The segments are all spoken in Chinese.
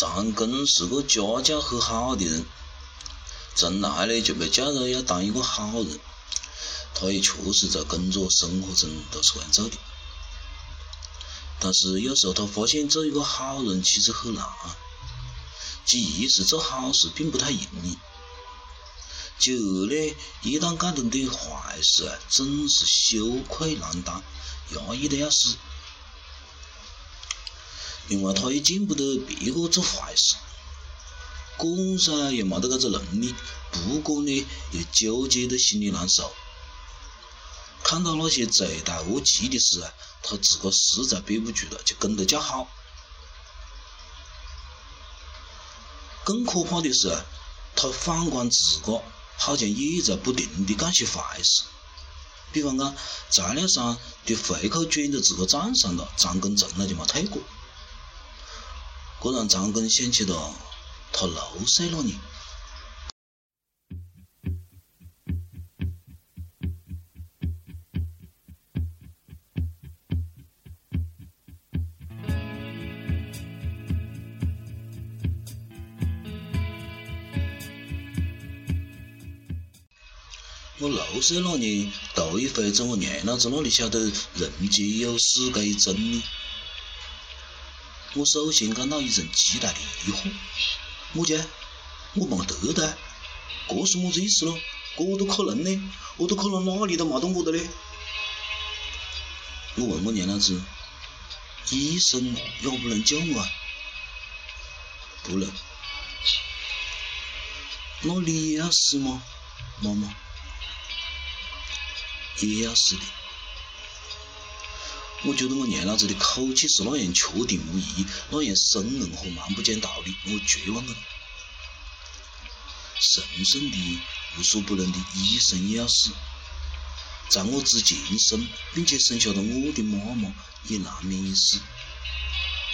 张根是个家教很好的人，从来呢就被教导要当一个好人。他也确实在工作生活中都是这样做的。但是有时候他发现做一个好人其实很难，其一是做好事并不太容易，其二呢，一旦干了点坏事啊，总是羞愧难当，压抑的要死。另外，他也见不得别个做坏事，管噻又没得搿个能力，不管呢又纠结得心里难受。看到那些罪大恶极的事啊，他自个实在憋不住了，就跟着叫好。更可怕的是，他反观自个，好像也在不停地干些坏事。比方讲，材料商的回扣转到自个账上了，张根从来就没退过。这让张根想起了他六岁那年。我六岁那年，头一回从我娘老子那里晓得人间有死这一真理。我首先感到一种极大的疑惑：么家？我没得的，这是么子意思咯？这都可能呢？我都可能哪里都没得我的嘞？我问我娘老子：医生要不能救我啊？不能。那你也要死吗，妈妈？也要死的。我觉得我娘老子的口气是那样确定无疑，那样生硬和蛮不讲道理，我绝望了。神圣的、无所不能的医生也要死，在我之前生并且生下了我的妈妈也难免一死，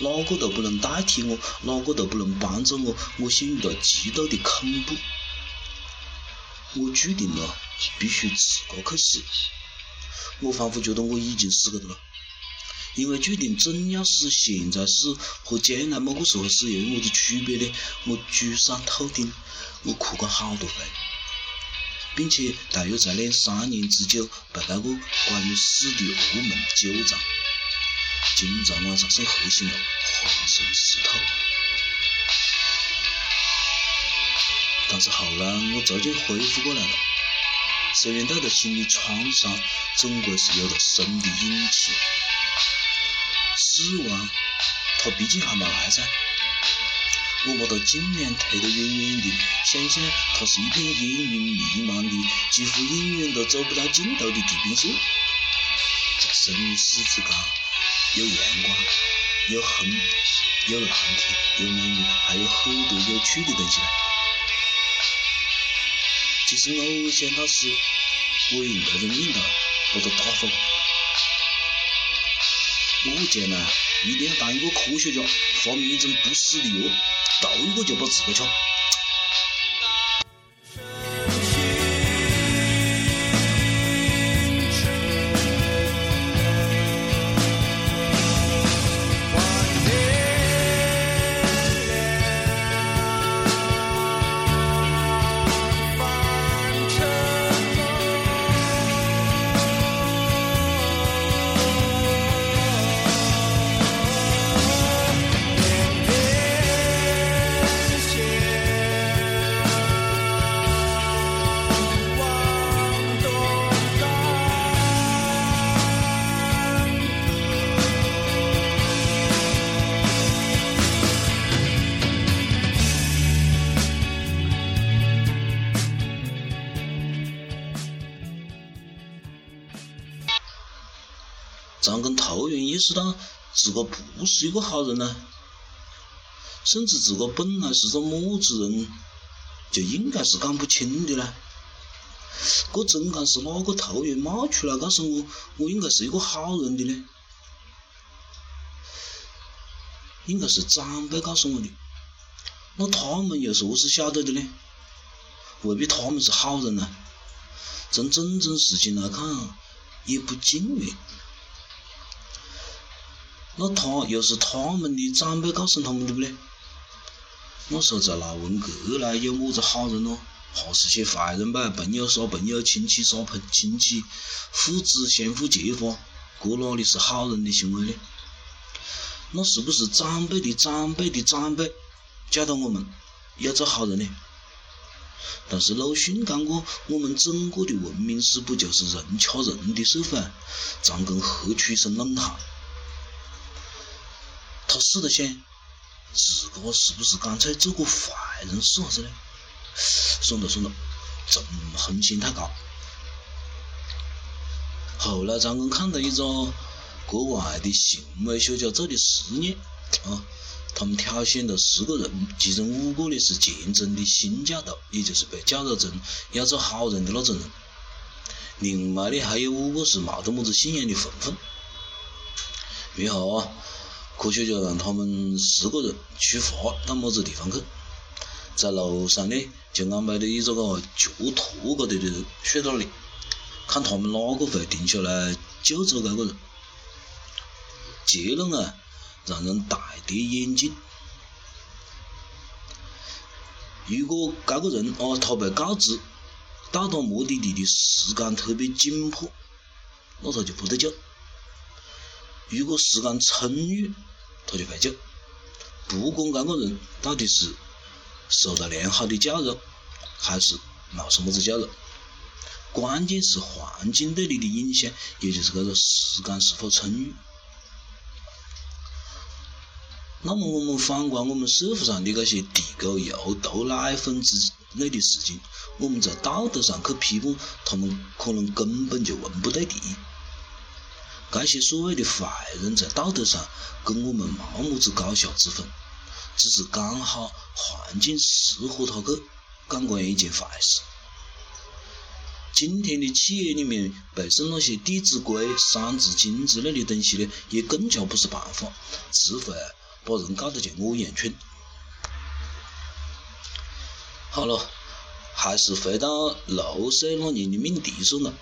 哪个都不能代替我，哪个都不能帮助我，我陷入了极度的恐怖。我注定了必须自个去死，我仿佛觉得我已经死过了。因为注定总要死，现在死和将来某个时候死又有么子区别呢？我沮丧透顶，我哭过好多回，并且大约在两三年之久，被那个关于死的噩梦纠缠，经常晚上睡黑醒了，浑身湿透。但是后来我逐渐恢复过来了，虽然带着心理创伤，总归是有了生的勇气。死亡，他毕竟还没来噻。我把他尽量推得远远的，想象他是一片烟云弥漫的、几乎永远都走不到尽头的地平线，在生死之间，有阳光，有风，有蓝天，有美女，还有很多有趣的东西。其实偶想到死，我也应该用念头把他打发了。我将来一定要当一个科学家，发明一种不死的药，倒一个就把自个吃。张跟突然意识到自个不是一个好人呢，甚至自个本来是个么子人，就应该是讲不清的呢。这总讲是哪个突然冒出来告诉我，我应该是一个好人的呢？应该是长辈告诉我的。那他们又是何是晓得的呢？未必他们是好人呢。从种种事情来看，也不尽然。那他又是他们的长辈告诉他们的不嘞？那时候在闹文革来，有么子好人咯？还是些坏人呗，朋友杀朋友，亲戚杀朋亲戚，父子相互揭发，这哪里是好人的行为呢？那是不是长辈的长辈的长辈教导我们要做好人呢？但是鲁迅讲过，我们整个的文明史不就是人掐人的社会？常跟何取生论坛，他试着想，自个是不是干脆做个坏人是啥子呢？算了算了，这风险太高。后来张根看到一个国外的行为学家做的实验，啊，他们挑选了十个人，其中五个呢是虔诚的新教徒，也就是被教导成要做好人的那种人，另外呢还有五个是冇得么子信仰的混混。然后啊，科学家让他们十个人出发到么子地方去，在路上呢就安排了一个个脚托个的的睡那里，看他们哪个会停下来救助这个人。结论啊，让人大跌眼镜。如果这个人啊，他被告知到达目的地的时间特别紧迫，那他就不得救；如果时间充裕，他就会救。不管这个人到底是受到良好的教育，还是没什么子教育，关键是环境对你的影响，也就是这个时间是否充裕。那么我们反观我们社会上的这些地沟油、毒奶粉之类的事情，我们在道德上去批判他们，可能根本就文不对题。这些所谓的坏人，在道德上跟我们没么子高下之分，只是刚好环境适合他去干这一件坏事。今天的企业里面背诵那些《弟子规》《三字经》之类的东西呢，也更加不是办法，只会。把人搞得像我一样蠢。好了，还是回到六岁那年的命题上了。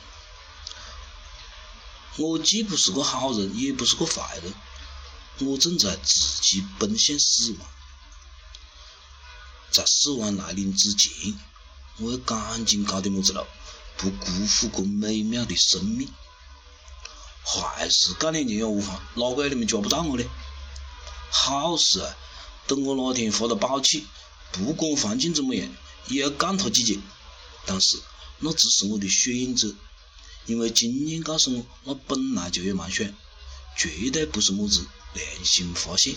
我既不是个好人，也不是个坏人，我正在自己奔向死亡。在死亡来临之前，我要赶紧搞点么子路，不辜负这美妙的生命。坏事干两件也无妨，哪个你们抓不到我呢？好事啊！等我哪天发了宝气，不管环境怎么样，也要干他几件。但是那只是我的选择，因为经验告诉我，那本来就有蛮选，绝对不是么子良心发现。